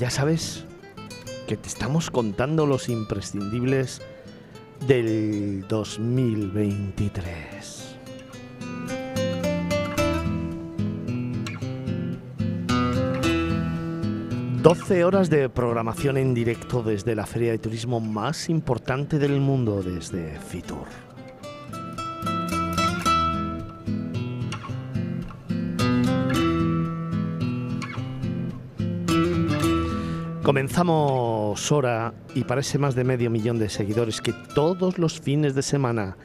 Ya sabes que te estamos contando los imprescindibles del 2023. ...12 horas de programación en directo desde la feria de turismo más importante del mundo, desde Fitur. Comenzamos hora y parece más de medio millón de seguidores que todos los fines de semana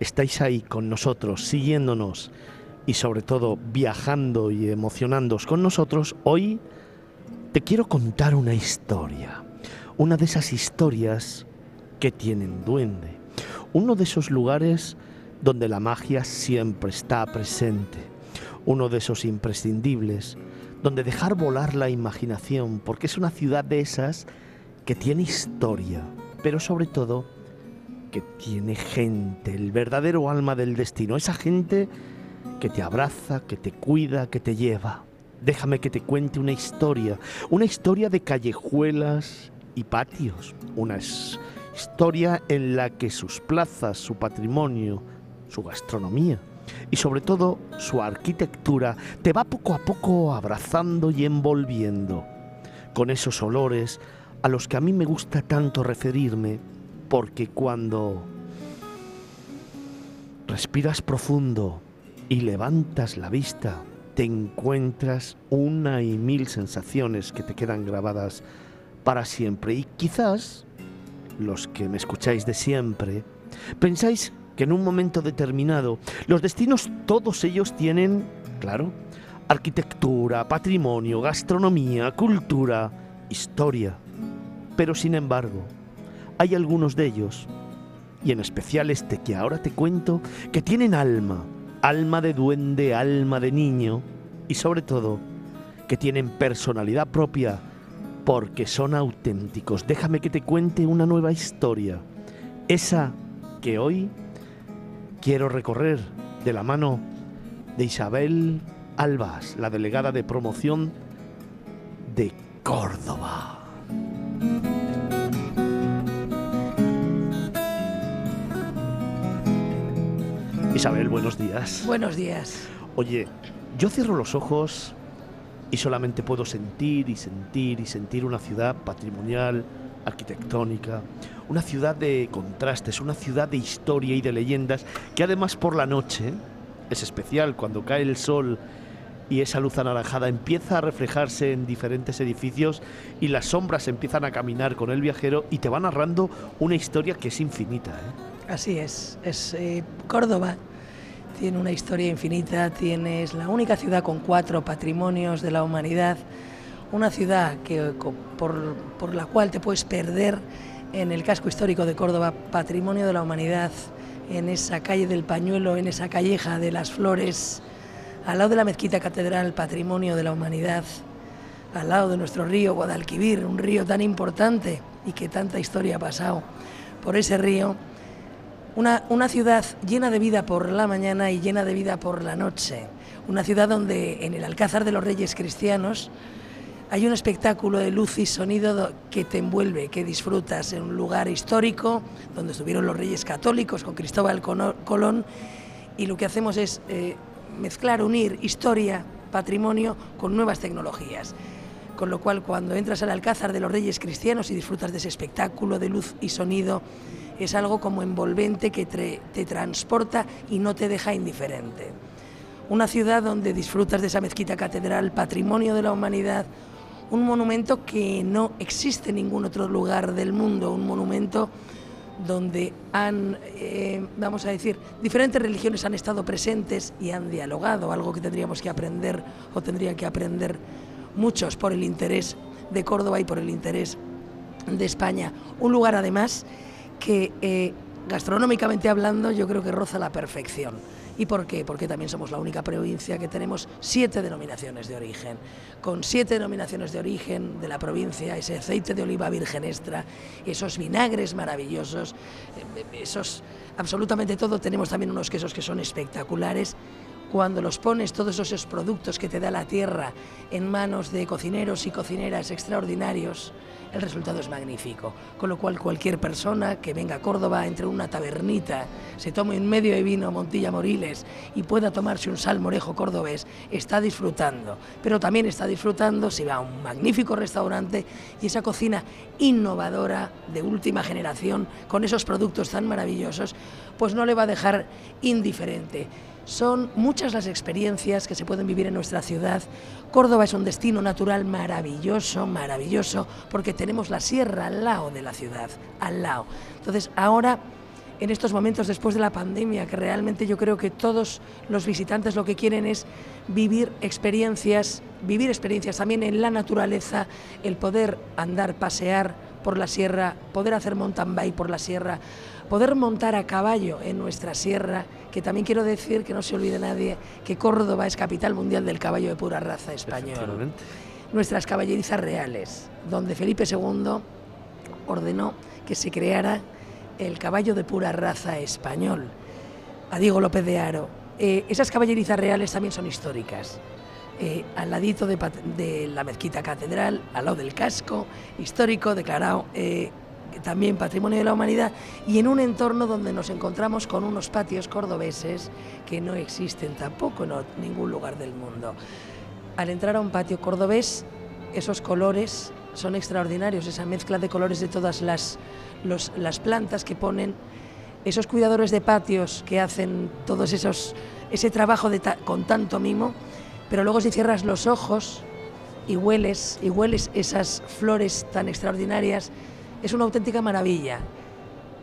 estáis ahí con nosotros, siguiéndonos y sobre todo viajando y emocionándoos con nosotros. Hoy te quiero contar una historia, una de esas historias que tienen duende, uno de esos lugares donde la magia siempre está presente, uno de esos imprescindibles donde dejar volar la imaginación, porque es una ciudad de esas que tiene historia, pero sobre todo que tiene gente, el verdadero alma del destino, esa gente que te abraza, que te cuida, que te lleva. Déjame que te cuente una historia, una historia de callejuelas y patios, una historia en la que sus plazas, su patrimonio, su gastronomía, y sobre todo su arquitectura te va poco a poco abrazando y envolviendo con esos olores a los que a mí me gusta tanto referirme porque cuando respiras profundo y levantas la vista te encuentras una y mil sensaciones que te quedan grabadas para siempre. Y quizás los que me escucháis de siempre pensáis que en un momento determinado los destinos, todos ellos tienen, claro, arquitectura, patrimonio, gastronomía, cultura, historia. Pero sin embargo, hay algunos de ellos, y en especial este que ahora te cuento, que tienen alma, alma de duende, alma de niño, y sobre todo, que tienen personalidad propia, porque son auténticos. Déjame que te cuente una nueva historia, esa que hoy quiero recorrer de la mano de Isabel Albas, la delegada de promoción de Córdoba. Isabel, buenos días. Buenos días. Oye, yo cierro los ojos y solamente puedo sentir y sentir y sentir una ciudad patrimonial, arquitectónica, una ciudad de contrastes, una ciudad de historia y de leyendas, que además por la noche es especial cuando cae el sol y esa luz anaranjada empieza a reflejarse en diferentes edificios y las sombras empiezan a caminar con el viajero y te va narrando una historia que es infinita. ¿eh? Así es, es eh, Córdoba tiene una historia infinita, tienes la única ciudad con cuatro patrimonios de la humanidad, una ciudad que, por, por la cual te puedes perder en el casco histórico de Córdoba, patrimonio de la humanidad, en esa calle del pañuelo, en esa calleja de las flores, al lado de la mezquita catedral, patrimonio de la humanidad, al lado de nuestro río Guadalquivir, un río tan importante y que tanta historia ha pasado por ese río, una, una ciudad llena de vida por la mañana y llena de vida por la noche, una ciudad donde en el Alcázar de los Reyes Cristianos, hay un espectáculo de luz y sonido que te envuelve, que disfrutas en un lugar histórico donde estuvieron los reyes católicos con Cristóbal Colón y lo que hacemos es eh, mezclar, unir historia, patrimonio con nuevas tecnologías. con lo cual cuando entras al Alcázar de los Reyes Cristianos y disfrutas de ese espectáculo de luz y sonido, es algo como envolvente que te, transporta y no te deja indiferente. Una ciudad donde disfrutas de esa mezquita catedral, patrimonio de la humanidad, un monumento que no existe en ningún otro lugar del mundo, un monumento donde han, eh, vamos a decir, diferentes religiones han estado presentes y han dialogado, algo que tendríamos que aprender o tendrían que aprender muchos por el interés de Córdoba y por el interés de España. Un lugar además que eh, gastronómicamente hablando yo creo que roza la perfección. ¿Y por qué? Porque también somos la única provincia que tenemos siete denominaciones de origen. Con siete denominaciones de origen de la provincia, ese aceite de oliva virgen extra, esos vinagres maravillosos, eh, esos absolutamente todo. Tenemos también unos quesos que son espectaculares cuando los pones todos esos productos que te da la tierra en manos de cocineros y cocineras extraordinarios, el resultado es magnífico. Con lo cual cualquier persona que venga a Córdoba, entre una tabernita, se tome un medio de vino Montilla Moriles y pueda tomarse un salmorejo cordobés, está disfrutando. Pero también está disfrutando si va a un magnífico restaurante y esa cocina innovadora de última generación, con esos productos tan maravillosos, pues no le va a dejar indiferente. Son muchas las experiencias que se pueden vivir en nuestra ciudad. Córdoba es un destino natural maravilloso, maravilloso, porque tenemos la sierra al lado de la ciudad, al lado. Entonces, ahora, en estos momentos después de la pandemia, que realmente yo creo que todos los visitantes lo que quieren es vivir experiencias, vivir experiencias también en la naturaleza, el poder andar, pasear por la sierra, poder hacer mountain bike por la sierra, poder montar a caballo en nuestra sierra, que también quiero decir que no se olvide nadie que Córdoba es capital mundial del caballo de pura raza español. Nuestras caballerizas reales, donde Felipe II ordenó que se creara el caballo de pura raza español. A Diego López de Aro. Eh, esas caballerizas reales también son históricas. Eh, al ladito de, la mezquita catedral, al lado del casco histórico declarado eh, también patrimonio de la humanidad, y en un entorno donde nos encontramos con unos patios cordobeses que no existen tampoco en ningún lugar del mundo. Al entrar a un patio cordobés, esos colores son extraordinarios, esa mezcla de colores de todas las, las plantas que ponen, esos cuidadores de patios que hacen todos esos ese trabajo con tanto mimo, pero luego si cierras los ojos y hueles y hueles esas flores tan extraordinarias, es una auténtica maravilla.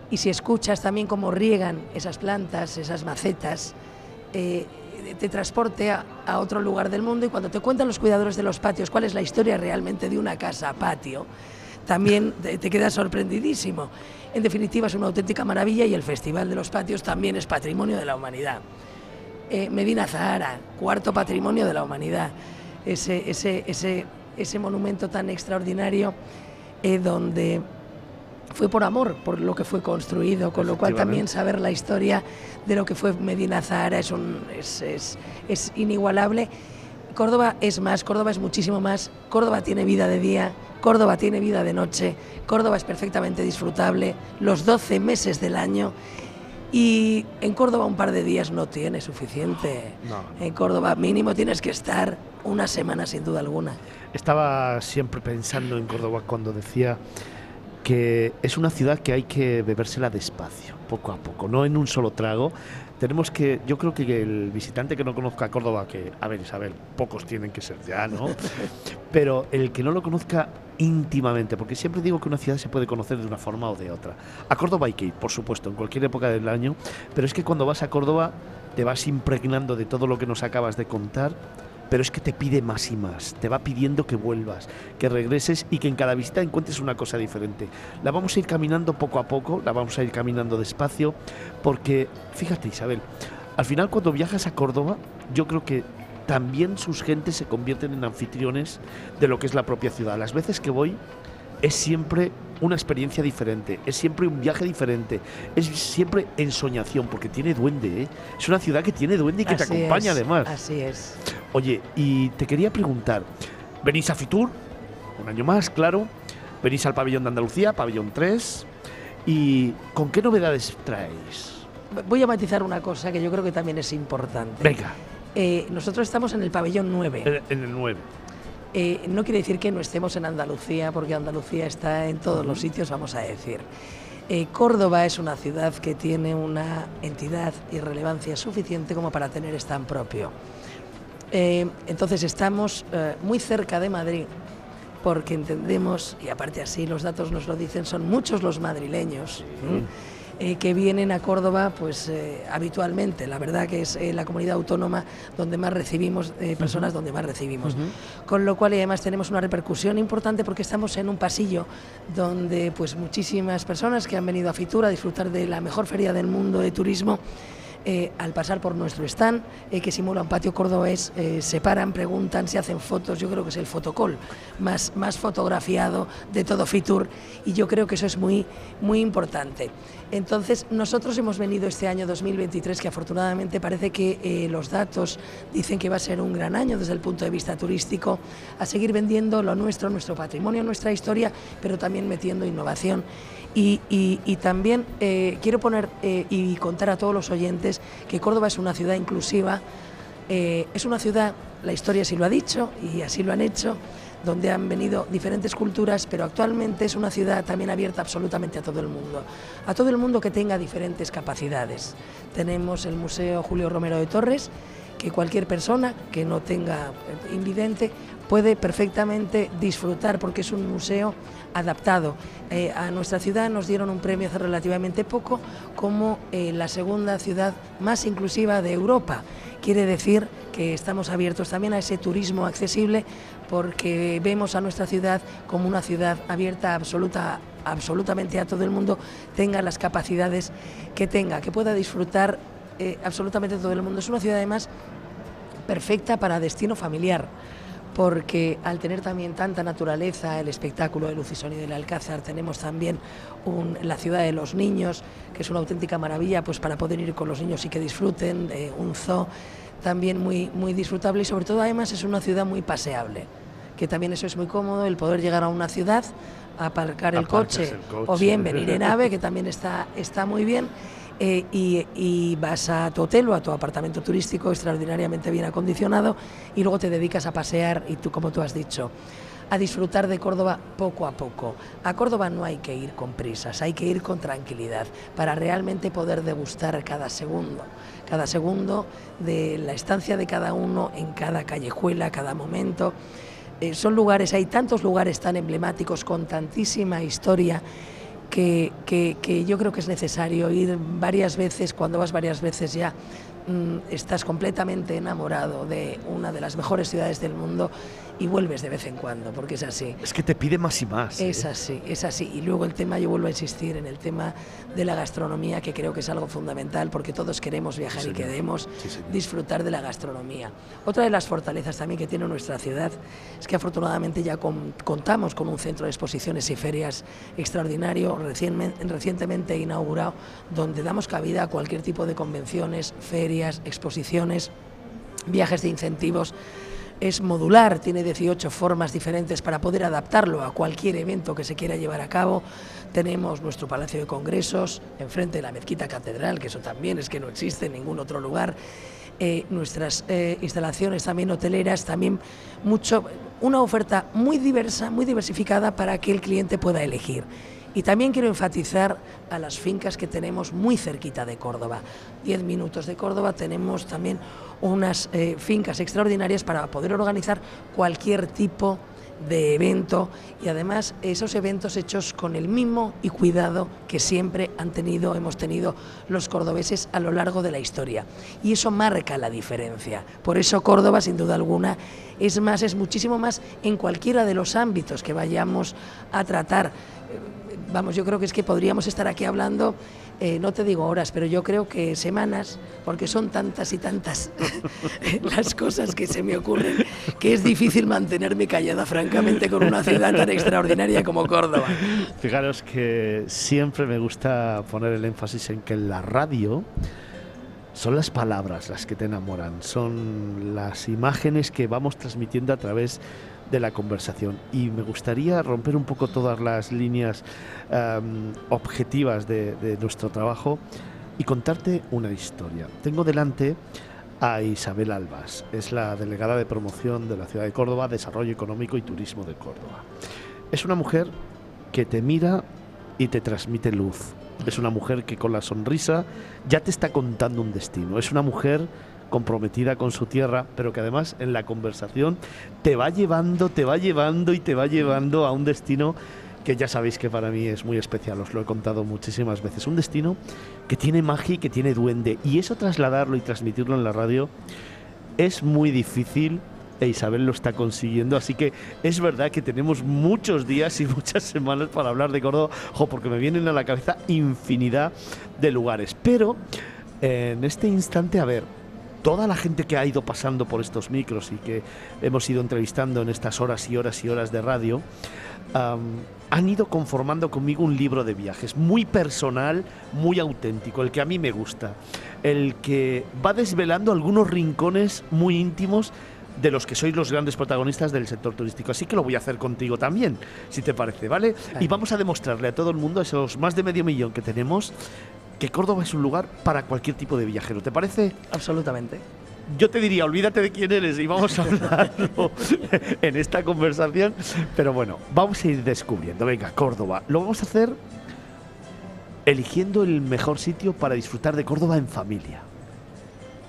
Y si escuchas también cómo riegan esas plantas, esas macetas, eh, te transporte a, otro lugar del mundo y cuando te cuentan los cuidadores de los patios cuál es la historia realmente de una casa patio, también te, quedas sorprendidísimo. En definitiva, es una auténtica maravilla y el Festival de los Patios también es patrimonio de la humanidad. Eh, Medina Zahara, cuarto patrimonio de la humanidad, ese, ese, ese, ese monumento tan extraordinario eh, donde fue por amor, por lo que fue construido, con lo cual también saber la historia de lo que fue Medina Zahara es, un, es, es, es inigualable. Córdoba es más, Córdoba es muchísimo más, Córdoba tiene vida de día, Córdoba tiene vida de noche, Córdoba es perfectamente disfrutable los 12 meses del año y en Córdoba un par de días no tiene suficiente. En Córdoba mínimo tienes que estar una semana sin duda alguna. Estaba siempre pensando en Córdoba cuando decía que es una ciudad que hay que bebérsela despacio, poco a poco, no en un solo trago. Tenemos que, yo creo que el visitante que no conozca Córdoba, que, a ver Isabel, pocos tienen que ser ya, ¿no? Pero el que no lo conozca íntimamente, porque siempre digo que una ciudad se puede conocer de una forma o de otra. A Córdoba hay que ir, por supuesto, en cualquier época del año, pero es que cuando vas a Córdoba te vas impregnando de todo lo que nos acabas de contar pero es que te pide más y más, te va pidiendo que vuelvas, que regreses y que en cada visita encuentres una cosa diferente. La vamos a ir caminando poco a poco, la vamos a ir caminando despacio, porque fíjate Isabel, al final cuando viajas a Córdoba, yo creo que también sus gentes se convierten en anfitriones de lo que es la propia ciudad. Las veces que voy es siempre una experiencia diferente, es siempre un viaje diferente, es siempre ensoñación, porque tiene duende, ¿eh? es una ciudad que tiene duende y que te acompaña además. Así es. Oye, y te quería preguntar, venís a Fitur, un año más, claro, venís al pabellón de Andalucía, pabellón 3, y ¿con qué novedades traéis? Voy a matizar una cosa que yo creo que también es importante. Venga. Eh, nosotros estamos en el pabellón 9. En, el 9. Eh, no quiere decir que no estemos en Andalucía, porque Andalucía está en todos los sitios, vamos a decir. Eh, Córdoba es una ciudad que tiene una entidad y relevancia suficiente como para tener stand propio. Eh, entonces estamos muy cerca de Madrid, porque entendemos, y aparte así los datos nos lo dicen, son muchos los madrileños. Eh, que vienen a Córdoba pues eh, habitualmente. La verdad que es eh, la comunidad autónoma donde más recibimos, personas donde más recibimos. Con lo cual y además tenemos una repercusión importante porque estamos en un pasillo donde pues muchísimas personas que han venido a Fitur a disfrutar de la mejor feria del mundo de turismo eh, al pasar por nuestro stand, eh, que simula un patio cordobés, eh, se paran, preguntan, se hacen fotos, yo creo que es el fotocall más, más fotografiado de todo Fitur y yo creo que eso es muy, muy importante. Entonces, nosotros hemos venido este año 2023, que afortunadamente parece que los datos dicen que va a ser un gran año desde el punto de vista turístico, a seguir vendiendo lo nuestro, nuestro patrimonio, nuestra historia, pero también metiendo innovación. Y, también eh, quiero poner eh, y contar a todos los oyentes que Córdoba es una ciudad inclusiva, eh, es una ciudad, la historia sí lo ha dicho y así lo han hecho, donde han venido diferentes culturas, pero actualmente es una ciudad también abierta absolutamente a todo el mundo, a todo el mundo que tenga diferentes capacidades. Tenemos el Museo Julio Romero de Torres, que cualquier persona que no tenga invidente puede perfectamente disfrutar porque es un museo adaptado. Eh, a nuestra ciudad nos dieron un premio hace relativamente poco como eh, la segunda ciudad más inclusiva de Europa. Quiere decir que estamos abiertos también a ese turismo accesible porque vemos a nuestra ciudad como una ciudad abierta absoluta, absolutamente a todo el mundo, tenga las capacidades que tenga, que pueda disfrutar eh, absolutamente todo el mundo. Es una ciudad además perfecta para destino familiar porque al tener también tanta naturaleza, el espectáculo de luz y sonido del Alcázar, tenemos también la ciudad de los niños, que es una auténtica maravilla pues para poder ir con los niños y que disfruten, un zoo también muy, muy disfrutable y sobre todo además es una ciudad muy paseable, que también eso es muy cómodo, el poder llegar a una ciudad, aparcar el coche, o bien venir en ave, que también está, está muy bien eh, y, vas a tu hotel o a tu apartamento turístico extraordinariamente bien acondicionado y luego te dedicas a pasear y tú, como tú has dicho, a disfrutar de Córdoba poco a poco. A Córdoba no hay que ir con prisas, hay que ir con tranquilidad para realmente poder degustar cada segundo, cada segundo de la estancia de cada uno en cada callejuela, cada momento. Eh, son lugares, hay tantos lugares tan emblemáticos con tantísima historia que, yo creo que es necesario ir varias veces, cuando vas varias veces ya mm, estás completamente enamorado de una de las mejores ciudades del mundo y vuelves de vez en cuando, porque es así. Es que te pide más y más. Es ¿eh? así, es así. Y luego el tema, yo vuelvo a insistir en el tema de la gastronomía, que creo que es algo fundamental, porque todos queremos viajar y queremos disfrutar de la gastronomía. Otra de las fortalezas también que tiene nuestra ciudad es que afortunadamente ya contamos con un centro de exposiciones y ferias extraordinario, recientemente inaugurado, donde damos cabida a cualquier tipo de convenciones, ferias, exposiciones, viajes de incentivos es modular, tiene 18 formas diferentes para poder adaptarlo a cualquier evento que se quiera llevar a cabo. Tenemos nuestro Palacio de Congresos, enfrente de la Mezquita Catedral, que eso también es que no existe en ningún otro lugar. Eh, nuestras eh, instalaciones también hoteleras, también mucho, una oferta muy diversa, muy diversificada para que el cliente pueda elegir. Y también quiero enfatizar a las fincas que tenemos muy cerquita de Córdoba. Diez minutos de Córdoba tenemos también unas eh, fincas extraordinarias para poder organizar cualquier tipo de evento y además esos eventos hechos con el mimo y cuidado que siempre han tenido, hemos tenido los cordobeses a lo largo de la historia. Y eso marca la diferencia. Por eso Córdoba, sin duda alguna, es más, es muchísimo más en cualquiera de los ámbitos que vayamos a tratar vamos, yo creo que es que podríamos estar aquí hablando, eh, no te digo horas, pero yo creo que semanas, porque son tantas y tantas las cosas que se me ocurren, que es difícil mantenerme callada, francamente, con una ciudad tan extraordinaria como Córdoba. Fijaros que siempre me gusta poner el énfasis en que la radio son las palabras las que te enamoran, son las imágenes que vamos transmitiendo a través de la conversación. Y me gustaría romper un poco todas las líneas em, objetivas de, nuestro trabajo y contarte una historia. Tengo delante a Isabel Albas. Es la delegada de promoción de la ciudad de Córdoba, Desarrollo Económico y Turismo de Córdoba. Es una mujer que te mira y te transmite luz. Es una mujer que con la sonrisa ya te está contando un destino. Es una mujer comprometida con su tierra, pero que además en la conversación te va llevando, te va llevando y te va llevando a un destino que ya sabéis que para mí es muy especial, os lo he contado muchísimas veces. Un destino que tiene magia y que tiene duende. Y eso trasladarlo y transmitirlo en la radio es muy difícil e Isabel lo está consiguiendo. Así que es verdad que tenemos muchos días y muchas semanas para hablar de Córdoba, porque me vienen a la cabeza infinidad de lugares. Pero en este instante, a ver, toda la gente que ha ido pasando por estos micros y que hemos ido entrevistando en estas horas y horas y horas de radio, han ido conformando conmigo un libro de viajes muy personal, muy auténtico, el que a mí me gusta, el que va desvelando algunos rincones muy íntimos de los que sois los grandes protagonistas del sector turístico. Así que lo voy a hacer contigo también, si te parece, ¿vale? Y vamos a demostrarle a todo el mundo, a esos más de medio millón que tenemos, que Córdoba es un lugar para cualquier tipo de viajero. ¿Te parece? Absolutamente. Yo te diría, olvídate de quién eres y vamos a hablarlo en esta conversación. Pero bueno, vamos a ir descubriendo. Venga, Córdoba. Lo vamos a hacer eligiendo el mejor sitio para disfrutar de Córdoba en familia.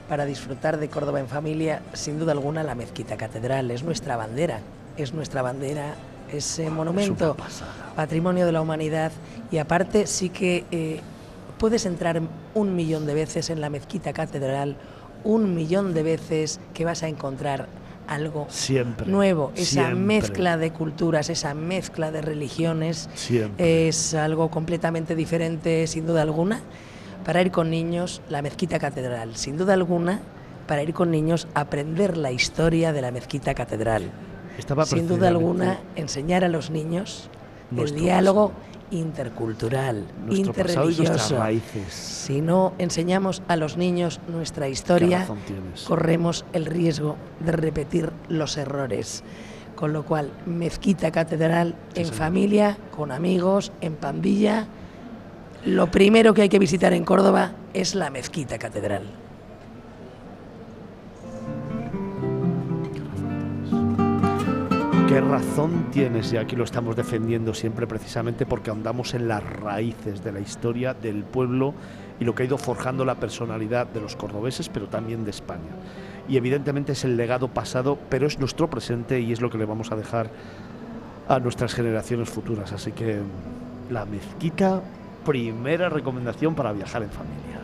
Para disfrutar de Córdoba en familia, sin duda alguna, la Mezquita Catedral es nuestra bandera. Es nuestra bandera ese monumento, patrimonio de la humanidad. Y aparte, sí que eh, puedes entrar un millón de veces en la mezquita catedral, un millón de veces que vas a encontrar algo siempre, nuevo, esa mezcla de culturas, esa mezcla de religiones, es algo completamente diferente sin duda alguna. Para ir con niños, la mezquita catedral, sin duda alguna, para ir con niños, aprender la historia de la mezquita catedral. sin duda alguna, enseñar a los niños el diálogo intercultural, interreligioso. Si no enseñamos a los niños nuestra historia, corremos el riesgo de repetir los errores. Con lo cual, mezquita catedral en familia, con amigos, en pandilla. Lo primero que hay que visitar en Córdoba es la mezquita catedral. ¿Qué razón tienes? Y aquí lo estamos defendiendo siempre precisamente porque andamos en las raíces de la historia del pueblo y lo que ha ido forjando la personalidad de los cordobeses, pero también de España. Y evidentemente es el legado pasado, pero es nuestro presente y es lo que le vamos a dejar a nuestras generaciones futuras. Así que la mezquita, primera recomendación para viajar en familia.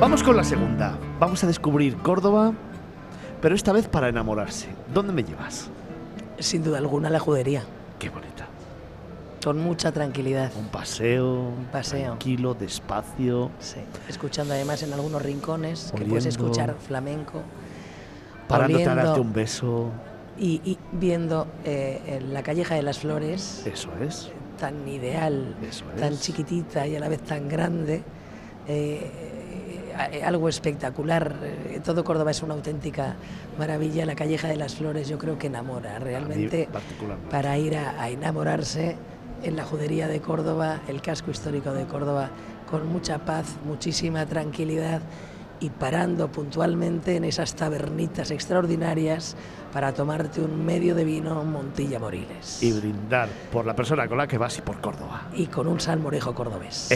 Vamos con la segunda. Vamos a descubrir Córdoba pero esta vez para enamorarse. ¿Dónde me llevas? Sin duda alguna la judería. Qué bonita. Con mucha tranquilidad. Un paseo. Un paseo. Tranquilo, despacio. Sí. Escuchando además en algunos rincones que puedes escuchar flamenco. Parándote a darte un beso. Y, viendo eh, la calleja de las flores. Eso es. Tan ideal. Tan chiquitita y a la vez tan grande. Eh, algo espectacular. Eh, todo Córdoba es una auténtica maravilla. La Calleja de las Flores yo creo que enamora realmente para ir a, enamorarse en la judería de Córdoba, el casco histórico de Córdoba, con mucha paz, muchísima tranquilidad y parando puntualmente en esas tabernitas extraordinarias para tomarte un medio de vino Montilla Moriles. Y brindar por la persona con la que vas y por Córdoba. Y con un salmorejo cordobés.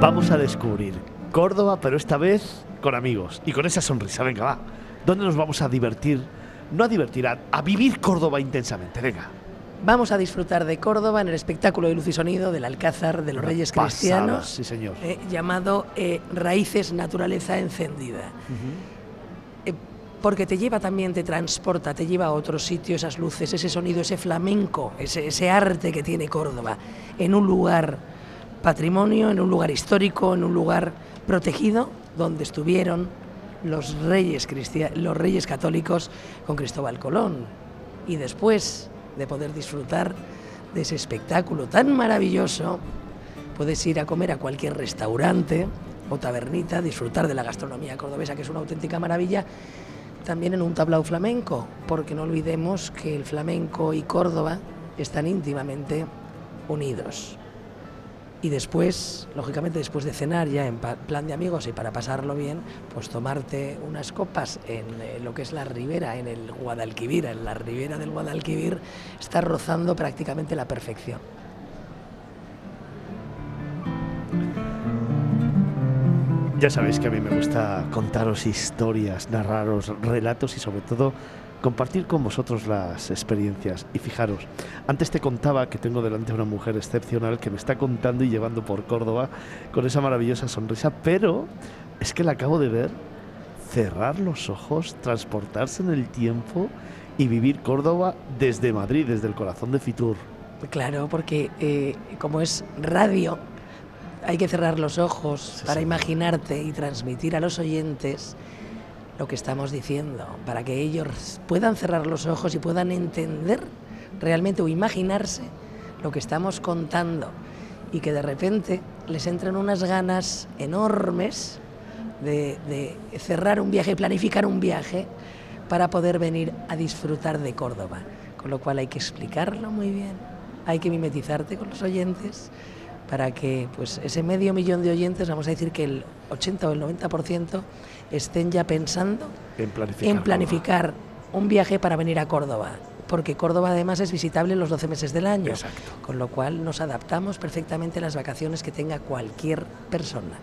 Vamos a descubrir Córdoba, pero esta vez con amigos y con esa sonrisa. Venga, va. ¿Dónde nos vamos a divertir? No a divertir, a, vivir Córdoba intensamente. Venga. Vamos a disfrutar de Córdoba en el espectáculo de luz y sonido del Alcázar de los Reyes Cristianos, sí señor. Eh, llamado eh, Raíces Naturaleza Encendida. Eh, porque te lleva también, te transporta, te lleva a otro sitio, esas luces, ese sonido, ese flamenco, ese, ese arte que tiene Córdoba, en un lugar patrimonio, en un lugar histórico, en un lugar protegido, donde estuvieron los reyes, los reyes católicos con Cristóbal Colón. Y después de poder disfrutar de ese espectáculo tan maravilloso, puedes ir a comer a cualquier restaurante o tabernita, disfrutar de la gastronomía cordobesa, que es una auténtica maravilla, también en un tablao flamenco, porque no olvidemos que el flamenco y Córdoba están íntimamente unidos. Y después, lógicamente, después de cenar ya en plan de amigos y para pasarlo bien, pues tomarte unas copas en eh, lo que es la ribera, en el Guadalquivir, en la ribera del Guadalquivir, está rozando prácticamente la perfección. Ya sabéis que a mí me gusta contaros historias, narraros relatos y sobre todo compartir con vosotros las experiencias. Y fijaros, antes te contaba que tengo delante a una mujer excepcional que me está contando y llevando por Córdoba con esa maravillosa sonrisa, pero es que la acabo de ver cerrar los ojos, transportarse en el tiempo y vivir Córdoba desde Madrid, desde el corazón de Fitur. Claro, porque eh, como es radio, hay que cerrar los ojos para imaginarte y transmitir a los oyentes lo que estamos diciendo, para que ellos puedan cerrar los ojos y puedan entender realmente o imaginarse lo que estamos contando y que de repente les entren unas ganas enormes de, cerrar un viaje, planificar un viaje para poder venir a disfrutar de Córdoba. Con lo cual hay que explicarlo muy bien, hay que mimetizarte con los oyentes para que pues ese medio millón de oyentes, vamos a decir que el 80 o el 90% estén ya pensando en planificar, un viaje para venir a Córdoba, porque Córdoba además es visitable los 12 meses del año, con lo cual nos adaptamos perfectamente a las vacaciones que tenga cualquier persona.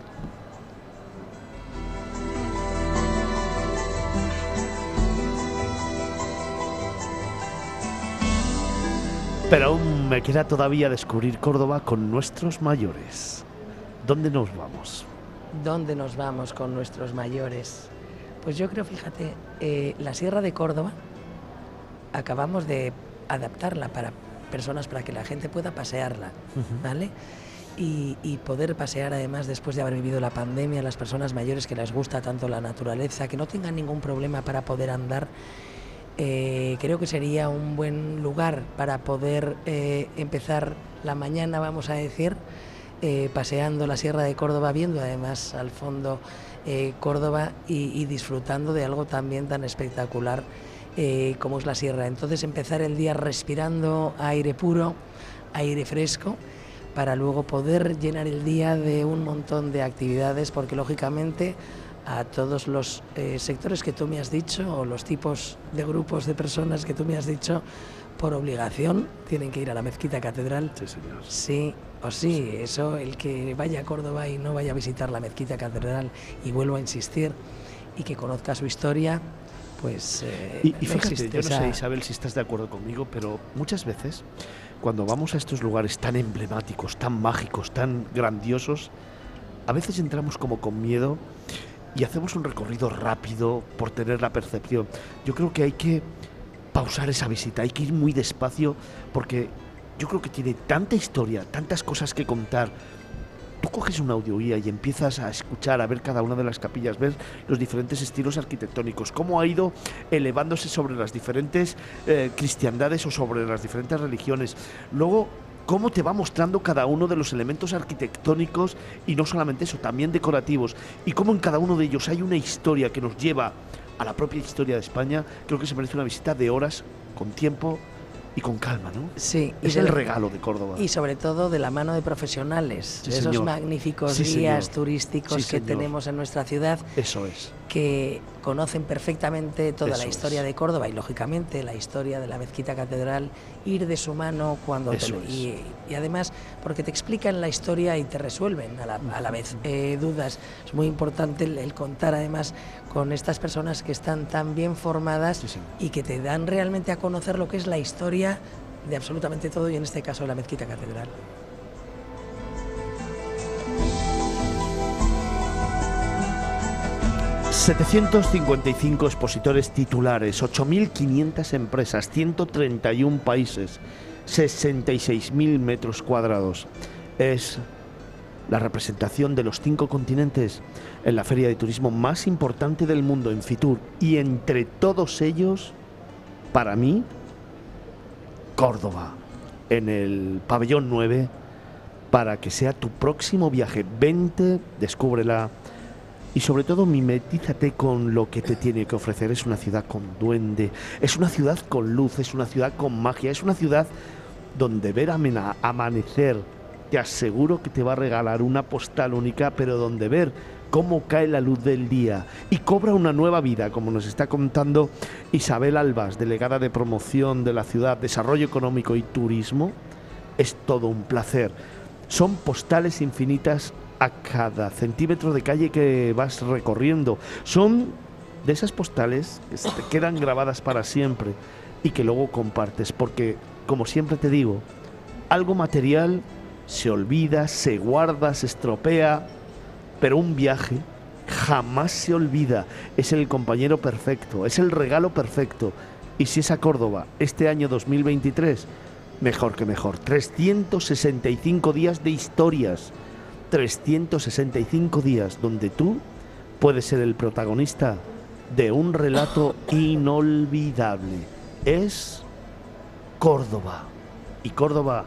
Pero aún me queda todavía descubrir Córdoba con nuestros mayores. ¿Dónde nos vamos? ¿Dónde nos vamos con nuestros mayores? Pues yo creo, fíjate, eh, la Sierra de Córdoba acabamos de adaptarla para personas, para que la gente pueda pasearla, ¿vale? Y, poder pasear además después de haber vivido la pandemia, las personas mayores que les gusta tanto la naturaleza, que no tengan ningún problema para poder andar, eh, creo que sería un buen lugar para poder eh, empezar la mañana, vamos a decir, eh, paseando la Sierra de Córdoba, viendo además al fondo eh, Córdoba y, disfrutando de algo también tan espectacular eh, como es la Sierra. Entonces empezar el día respirando aire puro, aire fresco, para luego poder llenar el día de un montón de actividades, porque lógicamente a todos los sectores que tú me has dicho o los tipos de grupos de personas que tú me has dicho, por obligación tienen que ir a la mezquita catedral. Sí, señor. Sí, o sí, eso, el que vaya a Córdoba y no vaya a visitar la mezquita catedral y vuelvo a insistir y que conozca su historia, pues... Eh, y, fíjate, yo no sé, Isabel, si estás de acuerdo conmigo, pero muchas veces cuando vamos a estos lugares tan emblemáticos, tan mágicos, tan grandiosos, a veces entramos como con miedo y hacemos un recorrido rápido por tener la percepción. Yo creo que hay que pausar esa visita, hay que ir muy despacio porque yo creo que tiene tanta historia, tantas cosas que contar. Tú coges una audioguía y empiezas a escuchar, a ver cada una de las capillas, ver los diferentes estilos arquitectónicos, cómo ha ido elevándose sobre las diferentes eh, cristiandades o sobre las diferentes religiones. Luego, cómo te va mostrando cada uno de los elementos arquitectónicos y no solamente eso, también decorativos. Y cómo en cada uno de ellos hay una historia que nos lleva a la propia historia de España. Creo que se merece una visita de horas, con tiempo, y con calma, ¿no? Sí. Es el regalo de Córdoba. Y sobre todo de la mano de profesionales, de esos magníficos guías turísticos que tenemos en nuestra ciudad. Eso es. Que conocen perfectamente toda la historia de Córdoba y, lógicamente, la historia de la mezquita catedral, ir de su mano cuando te, y, y, además porque te explican la historia y te resuelven a la, a la vez. Eh, dudas. Es muy importante el, contar, además, con estas personas que están tan bien formadas y que te dan realmente a conocer lo que es la historia de absolutamente todo y en este caso la mezquita catedral. 755 expositores titulares, 8.500 empresas, 131 países, 66.000 metros cuadrados. Es la representación de los cinco continentes en la feria de turismo más importante del mundo, en Fitur. Y entre todos ellos, para mí, Córdoba, en el pabellón 9, para que sea tu próximo viaje. Vente, descúbrela y sobre todo mimetízate con lo que te tiene que ofrecer. Es una ciudad con duende, es una ciudad con luz, es una ciudad con magia, es una ciudad donde ver amanecer, te aseguro que te va a regalar una postal única, pero donde ver cómo cae la luz del día y cobra una nueva vida, como nos está contando Isabel Albas, delegada de promoción de la ciudad, desarrollo económico y turismo, es todo un placer. Son postales infinitas a cada centímetro de calle que vas recorriendo. Son de esas postales que te quedan grabadas para siempre y que luego compartes, porque, como siempre te digo, algo material se olvida, se guarda, se estropea, pero un viaje jamás se olvida. Es el compañero perfecto, es el regalo perfecto. Y si es a Córdoba este año 2023, mejor que mejor. 365 días de historias. 365 días donde tú puedes ser el protagonista de un relato inolvidable. Es Córdoba. Y Córdoba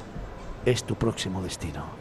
es tu próximo destino.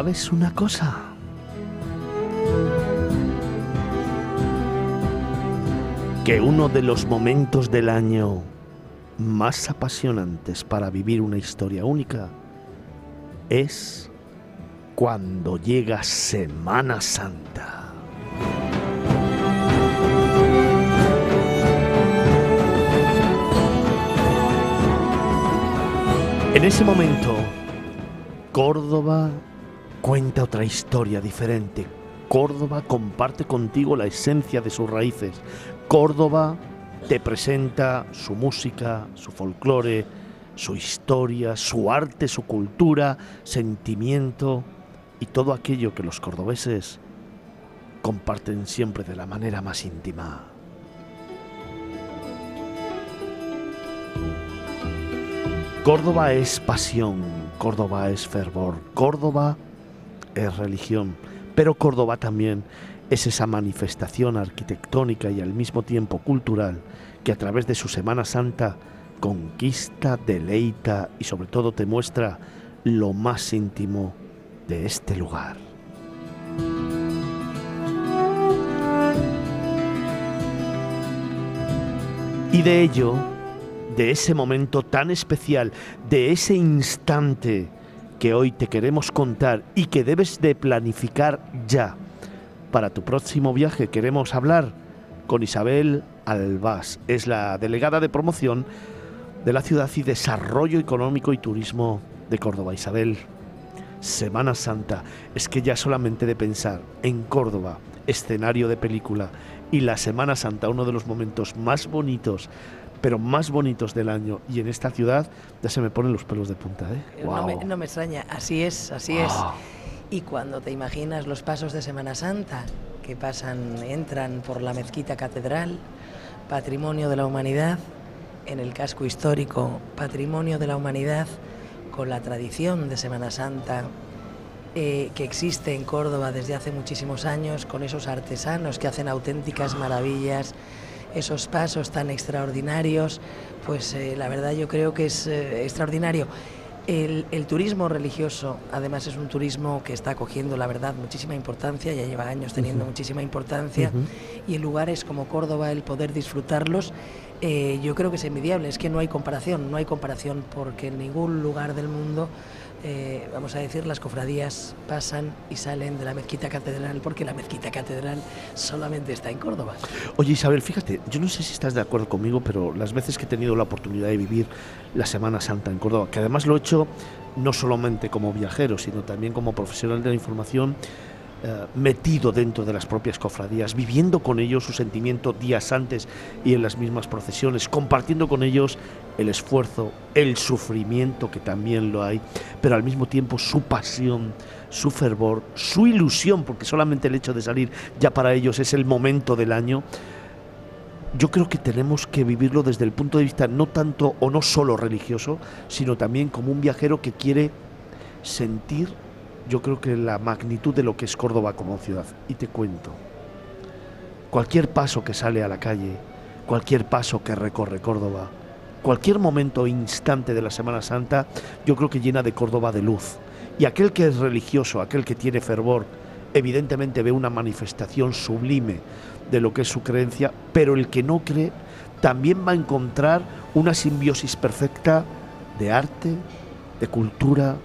¿Sabes una cosa? Que uno de los momentos del año más apasionantes para vivir una historia única es cuando llega Semana Santa. En ese momento, Córdoba cuenta otra historia diferente. Córdoba comparte contigo la esencia de sus raíces. Córdoba te presenta su música, su folclore, su historia, su arte, su cultura, sentimiento y todo aquello que los cordobeses comparten siempre de la manera más íntima. Córdoba es pasión, Córdoba es fervor, Córdoba es religión, pero Córdoba también es esa manifestación arquitectónica y al mismo tiempo cultural que a través de su Semana Santa conquista, deleita y sobre todo te muestra lo más íntimo de este lugar. Y de ello de ese momento tan especial, de ese instante que hoy te queremos contar y que debes de planificar ya. Para tu próximo viaje queremos hablar con Isabel Albás, es la delegada de promoción de la ciudad y desarrollo económico y turismo de Córdoba. Isabel, Semana Santa, es que ya solamente de pensar en Córdoba, escenario de película, y la Semana Santa, uno de los momentos más bonitos pero más bonitos del año. Y en esta ciudad ya se me ponen los pelos de punta. ¿eh? No, me, extraña, así es, así es. Ah. Y cuando te imaginas los pasos de Semana Santa, que pasan, entran por la mezquita catedral, patrimonio de la humanidad, en el casco histórico, patrimonio de la humanidad, con la tradición de Semana Santa eh, que existe en Córdoba desde hace muchísimos años, con esos artesanos que hacen auténticas maravillas esos pasos tan extraordinarios, pues eh, la verdad yo creo que es eh, extraordinario. El, turismo religioso, además, es un turismo que está cogiendo, la verdad, muchísima importancia, ya lleva años teniendo muchísima importancia, y en lugares como Córdoba el poder disfrutarlos, eh, yo creo que es envidiable, es que no hay comparación, no hay comparación porque en ningún lugar del mundo eh, vamos a decir, las cofradías pasan y salen de la mezquita catedral porque la mezquita catedral solamente está en Córdoba. Oye Isabel, fíjate, yo no sé si estás de acuerdo conmigo, pero las veces que he tenido la oportunidad de vivir la Semana Santa en Córdoba, que además lo he hecho no solamente como viajero, sino también como profesional de la información, eh, metido dentro de las propias cofradías, viviendo con ellos su sentimiento días antes y en las mismas procesiones, compartiendo con ellos el esfuerzo, el sufrimiento que también lo hay, pero al mismo tiempo su pasión, su fervor, su ilusión, porque solamente el hecho de salir ya para ellos es el momento del año. Yo creo que tenemos que vivirlo desde el punto de vista no tanto o no solo religioso, sino también como un viajero que quiere sentir yo creo que la magnitud de lo que es Córdoba como ciudad. Y te cuento, cualquier paso que sale a la calle, cualquier paso que recorre Córdoba, cualquier momento instante de la Semana Santa, yo creo que llena de Córdoba de luz. Y aquel que es religioso, aquel que tiene fervor, evidentemente ve una manifestación sublime de lo que es su creencia, pero el que no cree también va a encontrar una simbiosis perfecta de arte, de cultura,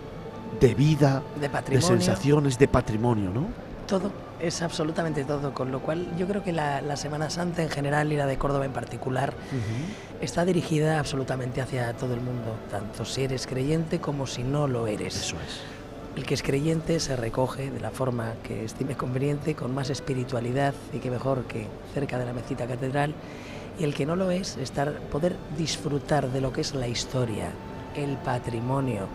de vida, de, sensaciones, de patrimonio, ¿no? Todo, es absolutamente todo, con lo cual yo creo que la, Semana Santa en general y la de Córdoba en particular está dirigida absolutamente hacia todo el mundo, tanto si eres creyente como si no lo eres. Eso es. El que es creyente se recoge de la forma que estime conveniente, con más espiritualidad y que mejor que cerca de la mezquita catedral. Y el que no lo es, estar, poder disfrutar de lo que es la historia, el patrimonio,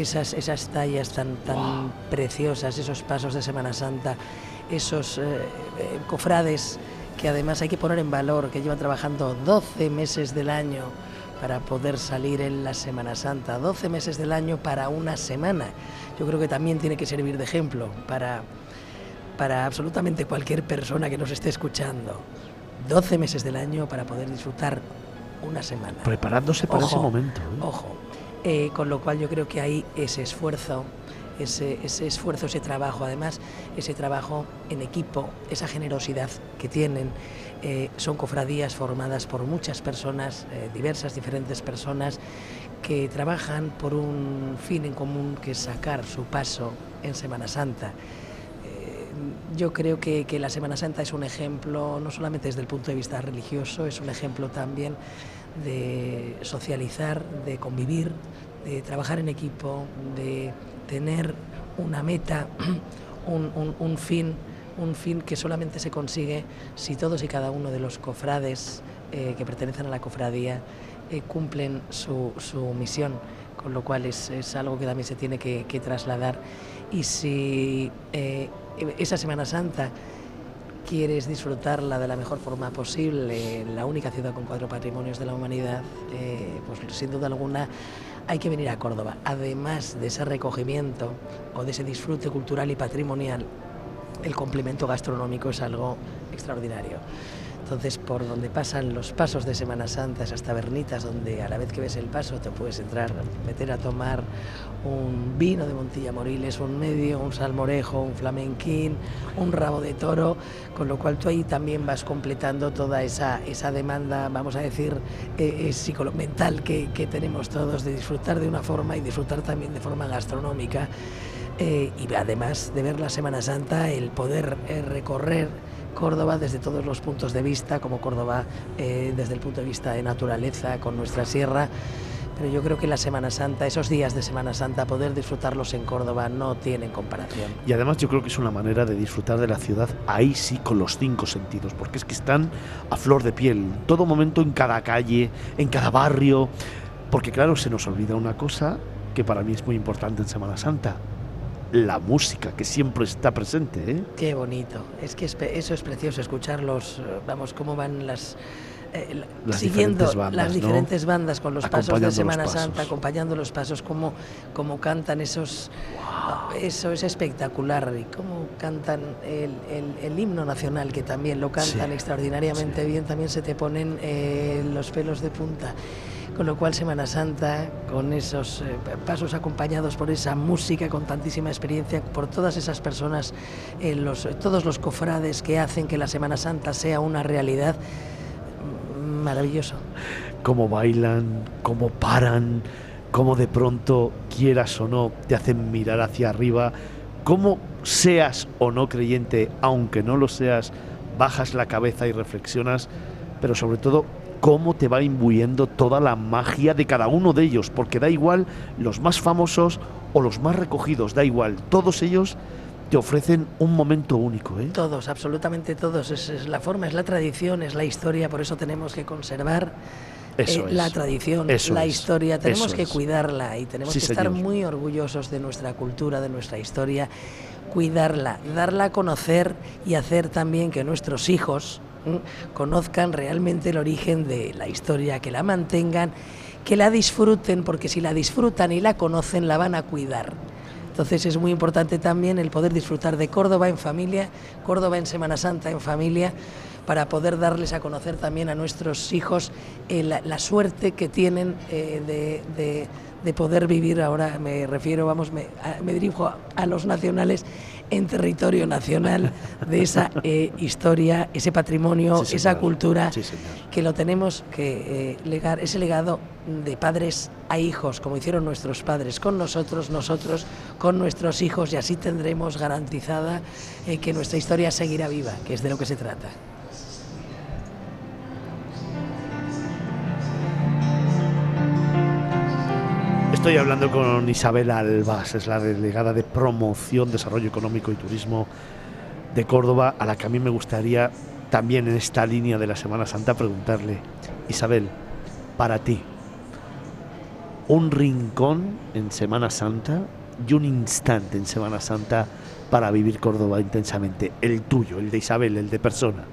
esas, esas tallas tan, tan preciosas, esos pasos de Semana Santa, esos eh, eh, cofrades que además hay que poner en valor, que llevan trabajando 12 meses del año para poder salir en la Semana Santa, 12 meses del año para una semana. Yo creo que también tiene que servir de ejemplo para, para absolutamente cualquier persona que nos esté escuchando. 12 meses del año para poder disfrutar una semana. Preparándose para ese momento. ¿eh? Ojo, eh, con lo cual yo creo que hay ese esfuerzo, ese, esfuerzo, ese trabajo, además, ese trabajo en equipo, esa generosidad que tienen. Eh, son cofradías formadas por muchas personas, eh, diversas, diferentes personas, que trabajan por un fin en común que es sacar su paso en Semana Santa yo creo que, que, la Semana Santa es un ejemplo, no solamente desde el punto de vista religioso, es un ejemplo también de socializar, de convivir, de trabajar en equipo, de tener una meta, un, fin, un fin que solamente se consigue si todos y cada uno de los cofrades eh, que pertenecen a la cofradía eh, cumplen su, misión, con lo cual es, algo que también se tiene que, trasladar. Y si eh, esa Semana Santa quieres disfrutarla de la mejor forma posible la única ciudad con cuatro patrimonios de la humanidad, eh, pues sin duda alguna hay que venir a Córdoba. Además de ese recogimiento o de ese disfrute cultural y patrimonial, el complemento gastronómico es algo extraordinario. Entonces, por donde pasan los pasos de Semana Santa, esas tabernitas donde a la vez que ves el paso te puedes entrar, meter a tomar un vino de Montilla Moriles, un medio, un salmorejo, un flamenquín, un rabo de toro, con lo cual tú ahí también vas completando toda esa, esa demanda, vamos a decir, eh, eh mental que, que, tenemos todos de disfrutar de una forma y disfrutar también de forma gastronómica. Eh, y además de ver la Semana Santa, el poder eh, recorrer Córdoba desde todos los puntos de vista, como Córdoba eh, desde el punto de vista de naturaleza, con nuestra sierra. Pero yo creo que la Semana Santa, esos días de Semana Santa, poder disfrutarlos en Córdoba no tienen comparación. Y además yo creo que es una manera de disfrutar de la ciudad ahí sí con los cinco sentidos, porque es que están a flor de piel, todo momento, en cada calle, en cada barrio. Porque claro, se nos olvida una cosa que para mí es muy importante en Semana Santa, la música que siempre está presente. ¿eh? Qué bonito. Es que eso es precioso, escucharlos, eh, vamos, cómo van las... Eh, siguiendo las diferentes bandas con los pasos de Semana Santa, acompañando los pasos, cómo, cómo cantan esos... Eso es espectacular. Y cómo cantan el, el, himno nacional, que también lo cantan extraordinariamente bien, también se te ponen los pelos de punta con lo cual Semana Santa, con esos eh, pasos acompañados por esa música, con tantísima experiencia, por todas esas personas, eh, los, todos los cofrades que hacen que la Semana Santa sea una realidad, mm, maravilloso. Cómo bailan, cómo paran, cómo de pronto, quieras o no, te hacen mirar hacia arriba, cómo seas o no creyente, aunque no lo seas, bajas la cabeza y reflexionas, pero sobre todo cómo te va imbuyendo toda la magia de cada uno de ellos, porque da igual los más famosos o los más recogidos, da igual, todos ellos te ofrecen un momento único. ¿eh? Todos, absolutamente todos. Es, es la forma, es la tradición, es la historia, por eso tenemos que conservar Eso eh, es. la tradición, Eso la es. historia. Tenemos Eso que es. cuidarla y tenemos Sí, que estar señor. muy orgullosos de nuestra cultura, de nuestra historia, cuidarla, darla a conocer y hacer también que nuestros hijos. Conozcan realmente el origen de la historia, que la mantengan, que la disfruten, porque si la disfrutan y la conocen, la van a cuidar. Entonces es muy importante también el poder disfrutar de Córdoba en familia, Córdoba en Semana Santa en familia, para poder darles a conocer también a nuestros hijos eh, la, suerte que tienen eh, de, de- de poder vivir, ahora me refiero, vamos, me, a- me dirijo a los nacionales, en territorio nacional de esa eh, historia, ese patrimonio, Sí, esa cultura Sí, que lo tenemos que eh, legar, ese legado de padres a hijos, como hicieron nuestros padres con nosotros, nosotros con nuestros hijos, y así tendremos garantizada eh, que nuestra historia seguirá viva, que es de lo que se trata. Estoy hablando con Isabel Albas, es la delegada de Promoción, Desarrollo Económico y Turismo de Córdoba, a la que a mí me gustaría también en esta línea de la Semana Santa preguntarle, Isabel, para ti, un rincón en Semana Santa y un instante en Semana Santa para vivir Córdoba intensamente, el tuyo, el de Isabel, el de persona.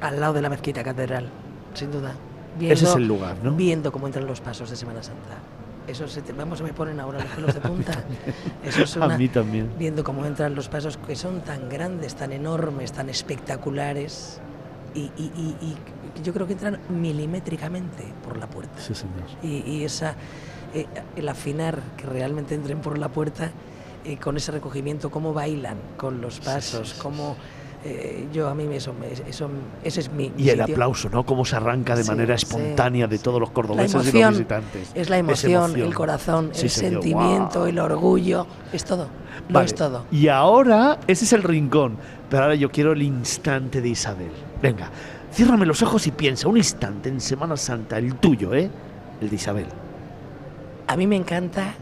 Al lado de la mezquita catedral, sin duda. Ese es el lugar, ¿no? Viendo cómo entran los pasos de Semana Santa. Eso se te- vamos, se me ponen ahora los pelos de punta. Eso es A una- mí también. viendo cómo entran los pasos que son tan grandes, tan enormes, tan espectaculares y, y- y- y yo creo que entran milimétricamente por la puerta. Sí, señor. Y, esa, eh, el afinar que realmente entren por la puerta eh, con ese recogimiento, cómo bailan con los pasos, sí, sí, cómo eh, yo a mí me- eso, eso, ese es mi Y el sitio. aplauso, ¿no? Cómo se arranca de Sí, manera sí, espontánea de todos los cordobeses y los visitantes. es la emoción, el corazón, Sí, el señor. sentimiento, el orgullo, es todo, lo Vale, es todo. Y ahora, ese es el rincón. Pero ahora yo quiero el instante de Isabel. Venga, ciérrame los ojos y piensa, un instante en Semana Santa, el tuyo, ¿eh? El de Isabel. A mí me encanta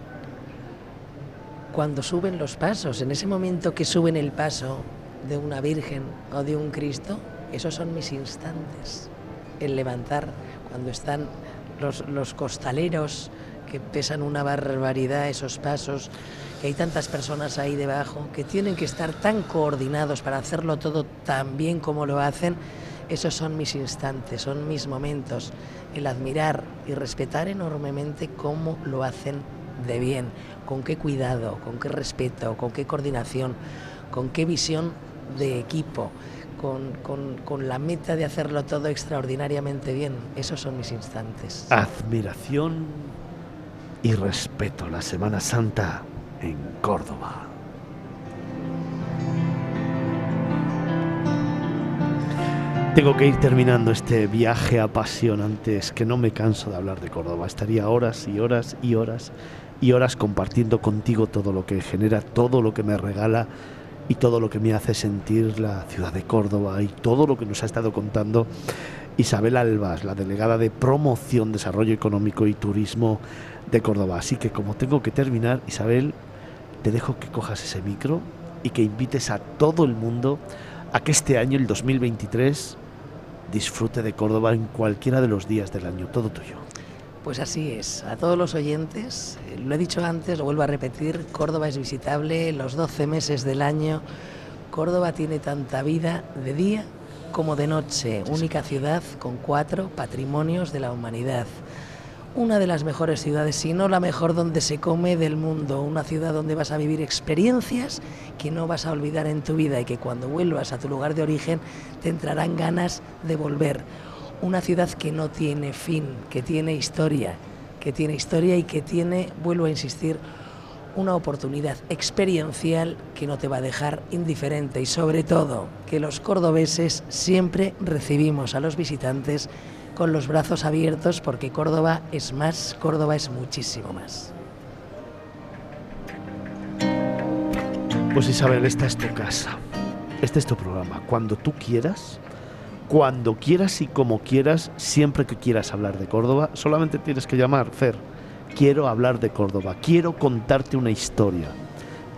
cuando suben los pasos, en ese momento que suben el paso de una Virgen o de un Cristo, esos son mis instantes. El levantar, cuando están los, los costaleros que pesan una barbaridad esos pasos, que hay tantas personas ahí debajo, que tienen que estar tan coordinados para hacerlo todo tan bien como lo hacen, esos son mis instantes, son mis momentos, el admirar y respetar enormemente cómo lo hacen de bien, con qué cuidado, con qué respeto, con qué coordinación, con qué visión de equipo, con, con- con la meta de hacerlo todo extraordinariamente bien. Esos son mis instantes. Admiración y respeto. La Semana Santa en Córdoba. Tengo que ir terminando este viaje apasionante. Es que no me canso de hablar de Córdoba. Estaría horas y horas y horas y horas compartiendo contigo todo lo que genera, todo lo que me regala y todo lo que me hace sentir la ciudad de Córdoba y todo lo que nos ha estado contando Isabel Albas, la delegada de Promoción, Desarrollo Económico y Turismo de Córdoba. Así que como tengo que terminar, Isabel, te dejo que cojas ese micro y que invites a todo el mundo a que este año, el 2023, disfrute de Córdoba en cualquiera de los días del año. Todo tuyo. Pues así es, a todos los oyentes, eh, lo he dicho antes, lo vuelvo a repetir, Córdoba es visitable los 12 meses del año. Córdoba tiene tanta vida de día como de noche, única ciudad con cuatro patrimonios de la humanidad. Una de las mejores ciudades, si no la mejor donde se come del mundo, una ciudad donde vas a vivir experiencias que no vas a olvidar en tu vida y que cuando vuelvas a tu lugar de origen te entrarán ganas de volver una ciudad que no tiene fin, que tiene historia, que tiene historia y que tiene, vuelvo a insistir, una oportunidad experiencial que no te va a dejar indiferente y sobre todo que los cordobeses siempre recibimos a los visitantes con los brazos abiertos porque Córdoba es más, Córdoba es muchísimo más. Pues Isabel, esta es tu casa. Este es tu programa. Cuando tú quieras, cuando quieras y como quieras, siempre que quieras hablar de Córdoba, solamente tienes que llamar, Fer. Quiero hablar de Córdoba, quiero contarte una historia.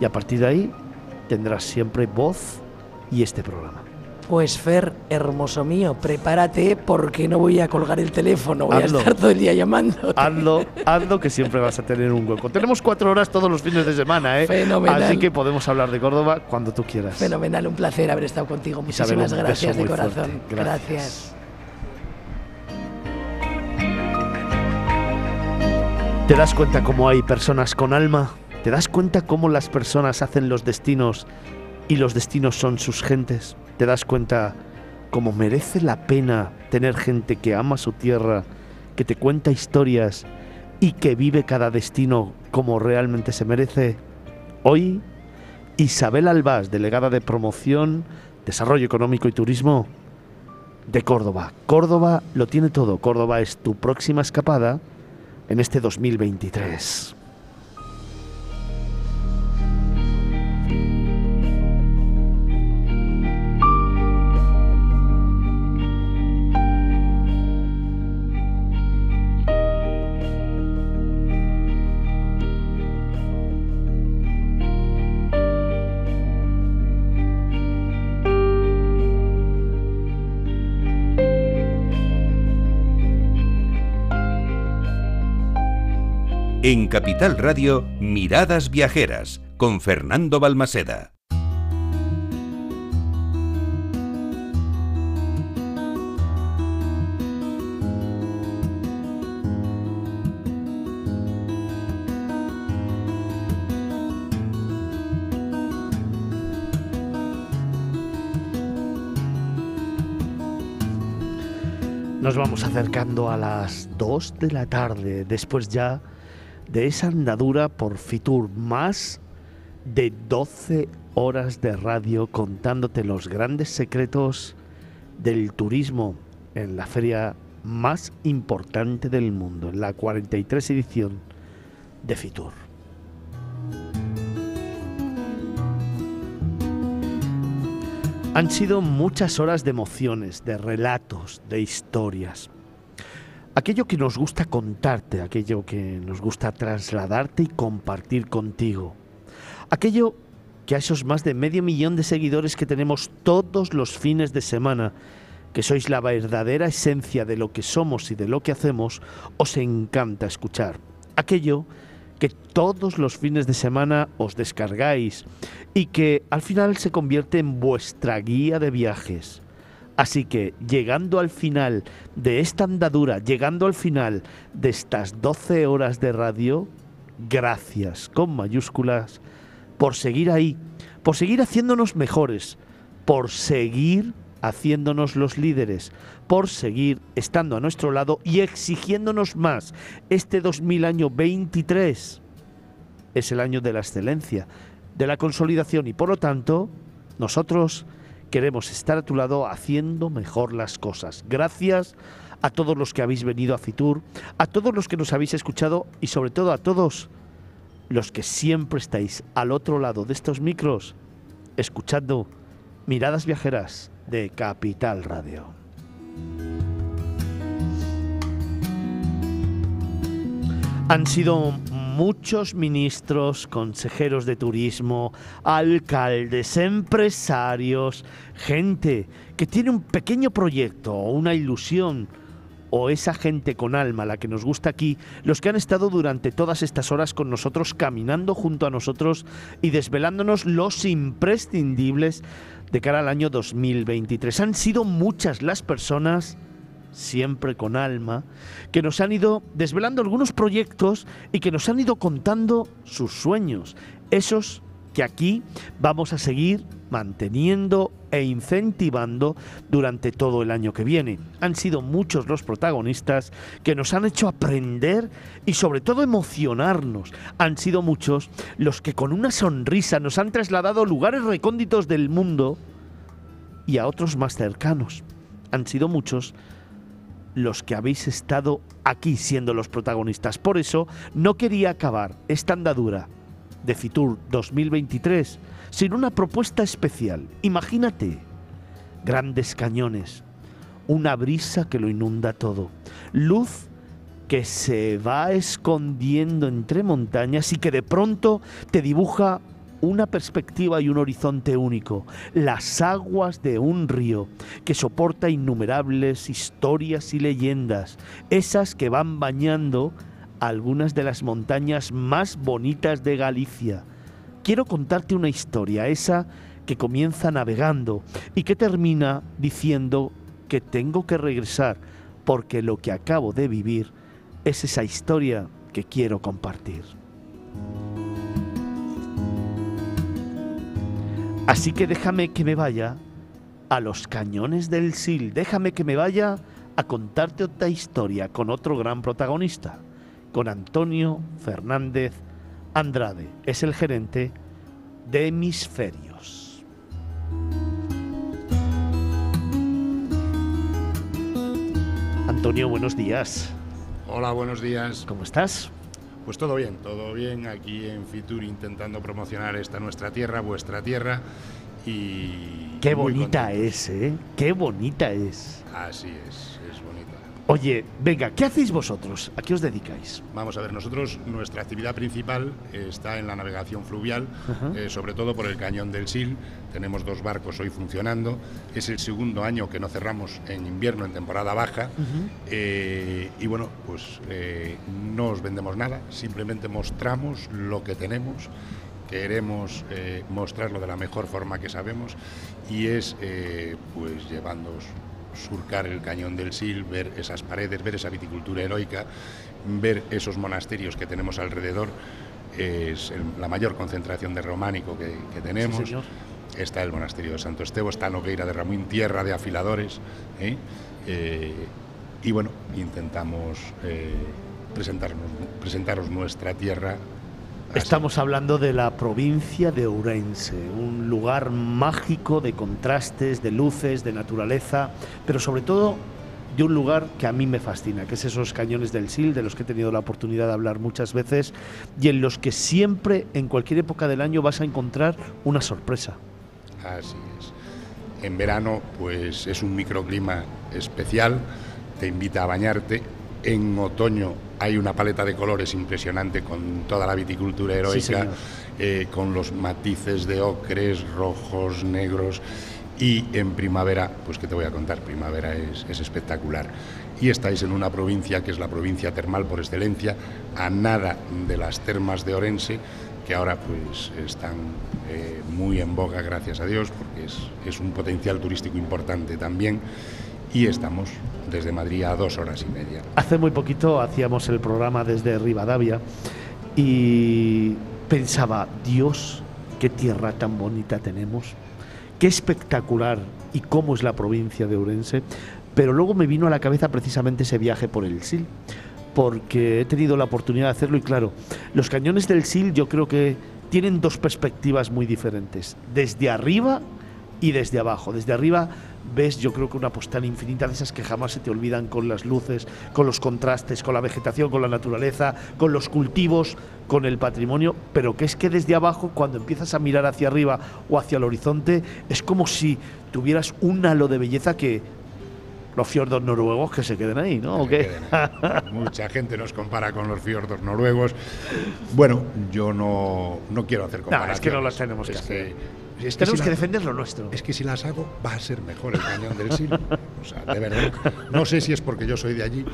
Y a partir de ahí, tendrás siempre voz y este programa. Pues Fer, hermoso mío, prepárate porque no voy a colgar el teléfono, voy a estar todo el día llamando. Hazlo, hazlo que siempre vas a tener un hueco. Tenemos cuatro horas todos los fines de semana, ¿eh? Fenomenal. Así que podemos hablar de Córdoba cuando tú quieras. Fenomenal, un placer haber estado contigo. Muchísimas gracias de corazón. gracias. ¿Te das cuenta cómo hay personas con alma? ¿Te das cuenta cómo las personas hacen los destinos y los destinos son sus gentes? ¿Te das cuenta cómo merece la pena tener gente que ama su tierra, que te cuenta historias y que vive cada destino como realmente se merece? Hoy, Isabel Albás, delegada de Promoción, Desarrollo Económico y Turismo de Córdoba. Córdoba lo tiene todo. Córdoba es tu próxima escapada en este 2023. En Capital Radio, Miradas Viajeras, con Fernando Balmaseda. Nos vamos acercando a las 2 de la tarde, después ya de esa andadura por Fitur, más de 12 horas de radio contándote los grandes secretos del turismo en la feria más importante del mundo, en la 43 edición de Fitur. Han sido muchas horas de emociones, de relatos, de historias aquello que nos gusta contarte, aquello que nos gusta trasladarte y compartir contigo. Aquello que a esos más de medio millón de seguidores que tenemos todos los fines de semana, que sois la verdadera esencia de lo que somos y de lo que hacemos, os encanta escuchar. Aquello que todos los fines de semana os descargáis y que al final se convierte en vuestra guía de viajes Así que llegando al final de esta andadura, llegando al final de estas 12 horas de radio, gracias con mayúsculas por seguir ahí, por seguir haciéndonos mejores, por seguir haciéndonos los líderes, por seguir estando a nuestro lado y exigiéndonos más. Este 2000 año 23 es el año de la excelencia, de la consolidación y por lo tanto nosotros queremos estar a tu lado haciendo mejor las cosas. Gracias a todos los que habéis venido a Fitur, a todos los que nos habéis escuchado y sobre todo a todos los que siempre estáis al otro lado de estos micros escuchando Miradas Viajeras de Capital Radio. Han sido muchos ministros, consejeros de turismo, alcaldes, empresarios, gente que tiene un pequeño proyecto o una ilusión o esa gente con alma, la que nos gusta aquí, los que han estado durante todas estas horas con nosotros, caminando junto a nosotros y desvelándonos los imprescindibles de cara al año 2023. Han sido muchas las personas siempre con alma, que nos han ido desvelando algunos proyectos y que nos han ido contando sus sueños, esos que aquí vamos a seguir manteniendo e incentivando durante todo el año que viene. Han sido muchos los protagonistas que nos han hecho aprender y sobre todo emocionarnos. Han sido muchos los que con una sonrisa nos han trasladado a lugares recónditos del mundo y a otros más cercanos. Han sido muchos los que habéis estado aquí siendo los protagonistas. Por eso no quería acabar esta andadura de Fitur 2023 sin una propuesta especial. Imagínate, grandes cañones, una brisa que lo inunda todo, luz que se va escondiendo entre montañas y que de pronto te dibuja una perspectiva y un horizonte único, las aguas de un río que soporta innumerables historias y leyendas, esas que van bañando algunas de las montañas más bonitas de Galicia. Quiero contarte una historia, esa que comienza navegando y que termina diciendo que tengo que regresar porque lo que acabo de vivir es esa historia que quiero compartir. Así que déjame que me vaya a los cañones del Sil, déjame que me vaya a contarte otra historia con otro gran protagonista, con Antonio Fernández Andrade. Es el gerente de Hemisferios. Antonio, buenos días. Hola, buenos días. ¿Cómo estás? Pues todo bien, todo bien aquí en Fitur intentando promocionar esta nuestra tierra, vuestra tierra y... Qué bonita es, ¿eh? Qué bonita es. Así es, es bonita. Oye, venga, ¿qué hacéis vosotros? ¿A qué os dedicáis? Vamos a ver, nosotros nuestra actividad principal está en la navegación fluvial, eh, sobre todo por el cañón del Sil. Tenemos dos barcos hoy funcionando. Es el segundo año que no cerramos en invierno, en temporada baja. Eh, y bueno, pues eh, no os vendemos nada, simplemente mostramos lo que tenemos queremos mostrarlo de la mejor forma que sabemos y es pues llevándoos surcar el cañón del Sil, ver esas paredes, ver esa viticultura heroica, ver esos monasterios que tenemos alrededor. Es la mayor concentración de románico que, tenemos. está el monasterio de Santo Estevo, está Nogueira de Ramón, tierra de afiladores. ¿eh? Eh, y bueno, intentamos eh, presentarnos, presentaros nuestra tierra Estamos hablando de la provincia de Ourense, un lugar mágico de contrastes, de luces, de naturaleza, pero sobre todo de un lugar que a mí me fascina, que es esos cañones del Sil, de los que he tenido la oportunidad de hablar muchas veces y en los que siempre, en cualquier época del año, vas a encontrar una sorpresa. Así es. En verano, pues es un microclima especial, te invita a bañarte. En otoño hay una paleta de colores impresionante con toda la viticultura heroica, eh, con los matices de ocres, rojos, negros. Y en primavera, pues que te voy a contar, primavera es, espectacular. Y estáis en una provincia que es la provincia termal por excelencia, a nada de las termas de Orense, que ahora pues están eh, muy en boga, gracias a Dios, porque es, es un potencial turístico importante también y estamos desde Madrid a dos horas y media. Hace muy poquito hacíamos el programa desde Rivadavia y pensaba, Dios, qué tierra tan bonita tenemos, qué espectacular y cómo es la provincia de Ourense, pero luego me vino a la cabeza precisamente ese viaje por el Sil, porque he tenido la oportunidad de hacerlo y claro, los cañones del Sil yo creo que tienen dos perspectivas muy diferentes, desde arriba y desde abajo. Desde arriba ves yo creo que una postal infinita de esas que jamás se te olvidan con las luces, con los contrastes, con la vegetación, con la naturaleza, con los cultivos, con el patrimonio, pero que es que desde abajo cuando empiezas a mirar hacia arriba o hacia el horizonte es como si tuvieras un halo de belleza que los fiordos noruegos que se queden ahí, ¿no? Mucha gente nos compara con los fiordos noruegos. Bueno, yo no, no quiero hacer comparaciones. es que no las tenemos que hacer. Tenemos que, defender lo nuestro. Es que si las hago, va a ser mejor el cañón del Sil. O sea, de verdad. No sé si es porque yo soy de allí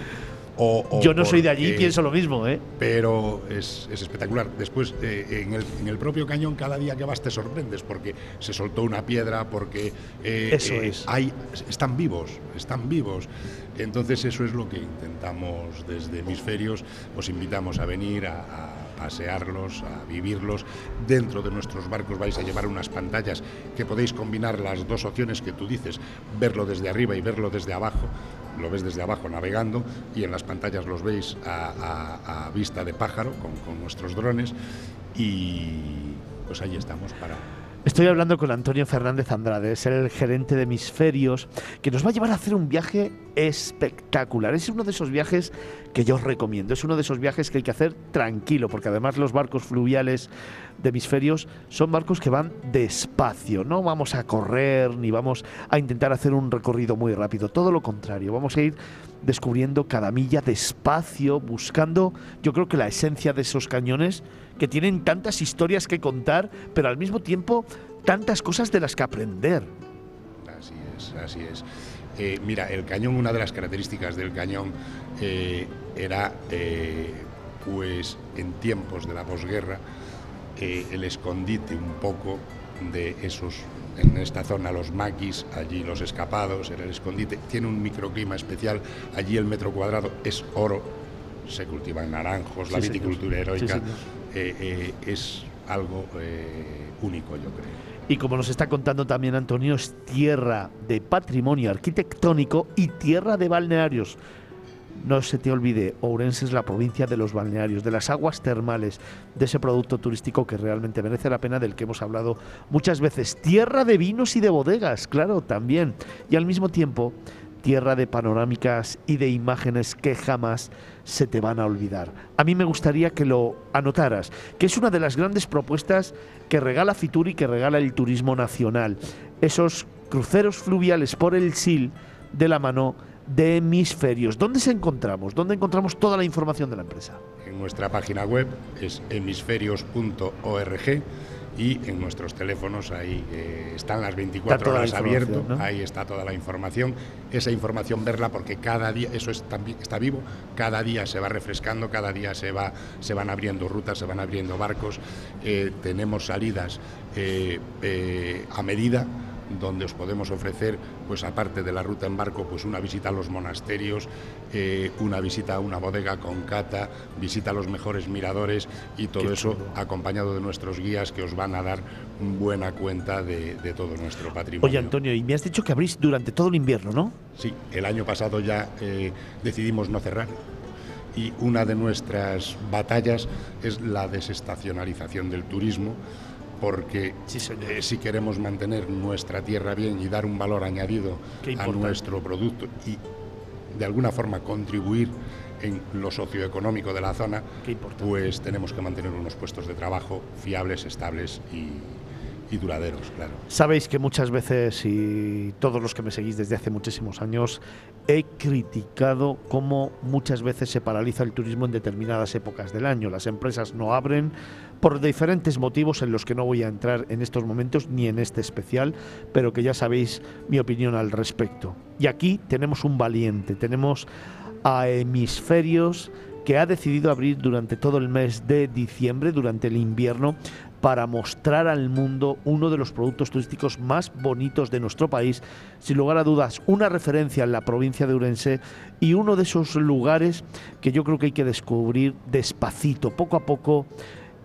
o. yo no soy de allí pienso lo mismo, ¿eh? Pero es, espectacular. Después, eh, en, el, propio cañón, cada día que vas te sorprendes porque se soltó una piedra, porque. Eh, eso eh, es. Hay, están vivos, están vivos. Entonces, eso es lo que intentamos desde Hemisferios. Os invitamos a venir a pasearlos, a vivirlos. Dentro de nuestros barcos vais a llevar unas pantallas que podéis combinar las dos opciones que tú dices, verlo desde arriba y verlo desde abajo. Lo ves desde abajo navegando y en las pantallas los veis a, vista de pájaro con, con nuestros drones y pues ahí estamos para Estoy hablando con Antonio Fernández Andrade, es el gerente de Hemisferios, que nos va a llevar a hacer un viaje espectacular. Es uno de esos viajes que yo os recomiendo, es uno de esos viajes que hay que hacer tranquilo, porque además los barcos fluviales de Hemisferios son barcos que van despacio, no vamos a correr ni vamos a intentar hacer un recorrido muy rápido, todo lo contrario, vamos a ir descubriendo cada milla despacio, buscando, yo creo que la esencia de esos cañones que tienen tantas historias que contar, pero al mismo tiempo tantas cosas de las que aprender. Así es, así es. Eh, mira, el cañón, una de las características del cañón eh, era, eh, pues, en tiempos de la posguerra, el escondite un poco de esos, en esta zona los maquis, allí los escapados, era el escondite. Tiene un microclima especial, allí el metro cuadrado es oro, se cultivan naranjos, la viticultura heroica es algo único, yo creo. Y como nos está contando también Antonio, es tierra de patrimonio arquitectónico y tierra de balnearios. No se te olvide, Ourense es la provincia de los balnearios, de las aguas termales, de ese producto turístico que realmente merece la pena, del que hemos hablado muchas veces. Tierra de vinos y de bodegas, claro, también. Y al mismo tiempo, tierra de panorámicas y de imágenes que jamás se te van a olvidar. A mí me gustaría que lo anotaras, que es una de las grandes propuestas que regala Fitur y que regala el turismo nacional. Esos cruceros fluviales por el SIL de la mano de hemisferios. ¿Dónde se encontramos? ¿Dónde encontramos toda la información de la empresa? En nuestra página web es hemisferios.org y en nuestros teléfonos ahí eh, están las 24 horas abiertos, ahí está toda la información, esa información verla porque cada día, eso es, está vivo, cada día se va refrescando, cada día se, va, se van abriendo rutas, se van abriendo barcos, eh, tenemos salidas eh, a medida donde os podemos ofrecer, pues aparte de la ruta en barco, pues una visita a los monasterios, eh, una visita a una bodega con cata, visita a los mejores miradores y todo eso acompañado de nuestros guías que os van a dar buena cuenta de, todo nuestro patrimonio. Oye Antonio, y me has dicho que abrís durante todo el invierno, ¿no? Sí, el año pasado ya eh, decidimos no cerrar y una de nuestras batallas es la desestacionalización del turismo porque eh, si queremos mantener nuestra tierra bien y dar un valor añadido a nuestro producto y de alguna forma contribuir en lo socioeconómico de la zona, pues tenemos que mantener unos puestos de trabajo fiables, estables y, y duraderos, claro. Sabéis que muchas veces, y todos los que me seguís desde hace muchísimos años, he criticado cómo muchas veces se paraliza el turismo en determinadas épocas del año. Las empresas no abren por diferentes motivos en los que no voy a entrar en estos momentos ni en este especial, pero que ya sabéis mi opinión al respecto. Y aquí tenemos un valiente, tenemos a hemisferios que ha decidido abrir durante todo el mes de diciembre, durante el invierno, para mostrar al mundo uno de los productos turísticos más bonitos de nuestro país, sin lugar a dudas, una referencia en la provincia de Urense y uno de esos lugares que yo creo que hay que descubrir despacito, poco a poco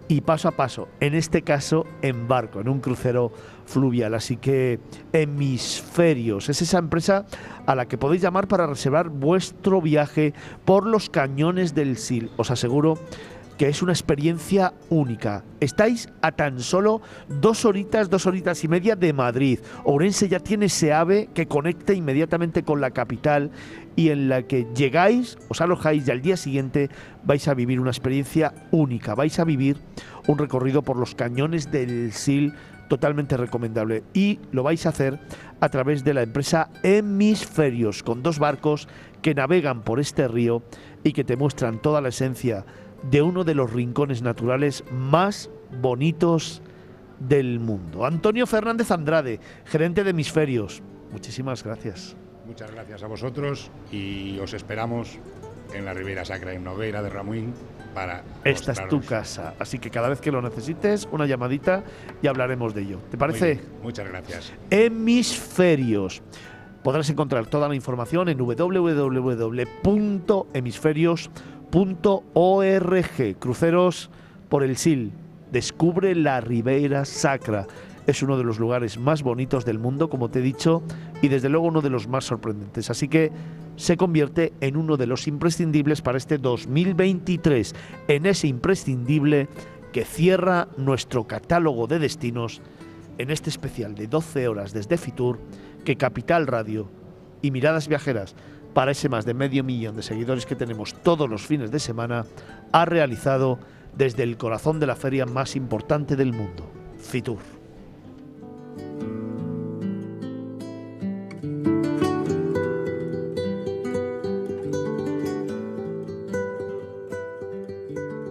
y paso a paso, en este caso en barco, en un crucero fluvial. Así que Hemisferios es esa empresa a la que podéis llamar para reservar vuestro viaje por los cañones del Sil. Os aseguro que es una experiencia única. Estáis a tan solo dos horitas, dos horitas y media de Madrid. Ourense ya tiene ese ave que conecta inmediatamente con la capital y en la que llegáis, os alojáis y al día siguiente vais a vivir una experiencia única. Vais a vivir un recorrido por los cañones del Sil totalmente recomendable y lo vais a hacer a través de la empresa Hemisferios con dos barcos que navegan por este río y que te muestran toda la esencia de uno de los rincones naturales más bonitos del mundo. Antonio Fernández Andrade, gerente de Hemisferios, muchísimas gracias. Muchas gracias a vosotros y os esperamos en la Ribera Sacra en Nogueira de Ramuín para Esta es tu casa, así que cada vez que lo necesites, una llamadita y hablaremos de ello. ¿Te parece? Muchas gracias. Hemisferios. Podrás encontrar toda la información en www.hemisferios.com .org. Cruceros por el Sil. Descubre la Ribera Sacra. Es uno de los lugares más bonitos del mundo, como te he dicho, y desde luego uno de los más sorprendentes. Así que se convierte en uno de los imprescindibles para este 2023, en ese imprescindible que cierra nuestro catálogo de destinos en este especial de 12 horas desde Fitur que Capital Radio y Miradas Viajeras para ese más de medio millón de seguidores que tenemos todos los fines de semana, ha realizado desde el corazón de la feria más importante del mundo, Fitur.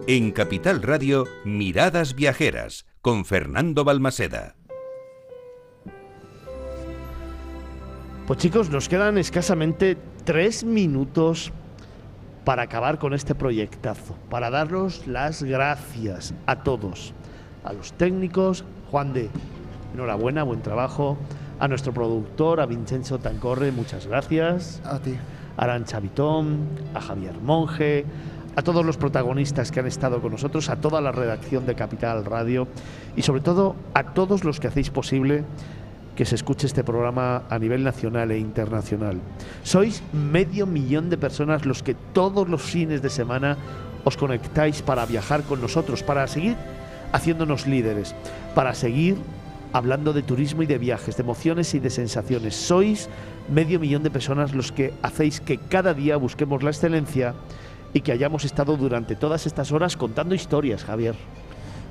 En Capital Radio, Miradas Viajeras, con Fernando Balmaseda. Pues chicos, nos quedan escasamente tres minutos para acabar con este proyectazo, para daros las gracias a todos, a los técnicos, Juan de, enhorabuena, buen trabajo, a nuestro productor, a Vincenzo Tancorre, muchas gracias. A ti. A Arancha Vitón, a Javier Monge, a todos los protagonistas que han estado con nosotros, a toda la redacción de Capital Radio y sobre todo a todos los que hacéis posible que se escuche este programa a nivel nacional e internacional. Sois medio millón de personas los que todos los fines de semana os conectáis para viajar con nosotros, para seguir haciéndonos líderes, para seguir hablando de turismo y de viajes, de emociones y de sensaciones. Sois medio millón de personas los que hacéis que cada día busquemos la excelencia y que hayamos estado durante todas estas horas contando historias, Javier.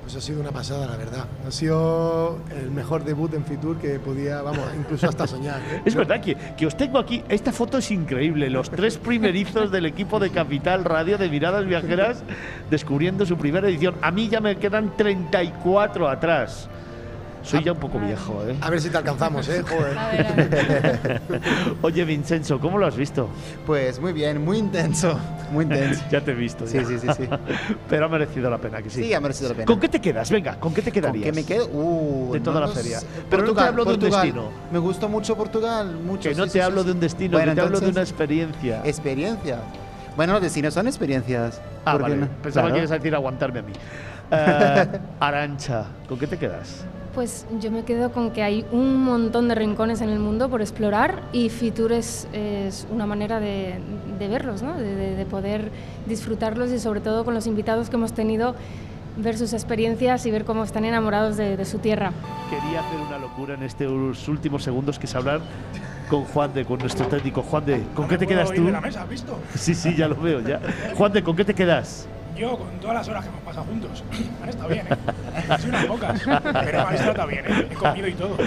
Pues ha sido una pasada, la verdad. Ha sido el mejor debut en Fitur que podía, vamos, incluso hasta soñar. ¿eh? Es verdad que, que os tengo aquí. Esta foto es increíble. Los tres primerizos del equipo de Capital Radio de Miradas Viajeras descubriendo su primera edición. A mí ya me quedan 34 atrás. Soy ya un poco viejo, ¿eh? A ver si te alcanzamos, ¿eh? Joder. A ver, a ver. Oye, Vincenzo, ¿cómo lo has visto? Pues muy bien, muy intenso, muy intenso. Ya te he visto. Sí, ya. sí, sí, sí. Pero ha merecido la pena, que sí. Sí, ha merecido la pena. ¿Con qué te quedas? Venga, ¿con qué te ¿Con quedarías? qué me quedo? Uh, De toda la no feria. sé. Pero no te Portugal, hablo de un Portugal. destino. Me gustó mucho Portugal, mucho. Que no sí, te sí, hablo sí, de un destino, Bueno, que te hablo de una experiencia. experiencia. Bueno, los destinos son experiencias. Ah, ¿por qué vale. no? Pensaba Claro. que ibas a decir aguantarme a mí. Eh, Arancha, ¿con qué te quedas? Pues yo me quedo con que hay un montón de rincones en el mundo por explorar y Fitur es, es una manera de, de verlos, ¿no? de, de- de poder disfrutarlos y sobre todo con los invitados que hemos tenido, ver sus experiencias y ver cómo están enamorados de, de su tierra. Quería hacer una locura en estos últimos segundos, que es hablar con Juan de, con nuestro técnico. Juan de, ¿con qué te quedas tú? de la mesa, ¿has visto? Sí, sí, ya lo veo, ya. Juan de, ¿con qué te quedas? Yo, con todas las horas que hemos pasado juntos, han estado bien, ¿eh? Han unas pocas, pero habéis tratado bien, ¿eh? He comido y todo.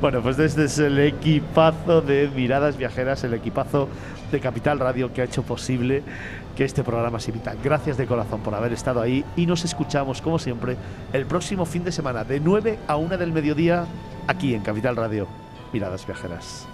Bueno, pues este es el equipazo de Miradas Viajeras, el equipazo de Capital Radio que ha hecho posible que este programa se emita. Gracias de corazón por haber estado ahí y nos escuchamos, como siempre, el próximo fin de semana de 9 a 1 del mediodía aquí en Capital Radio. Miradas Viajeras.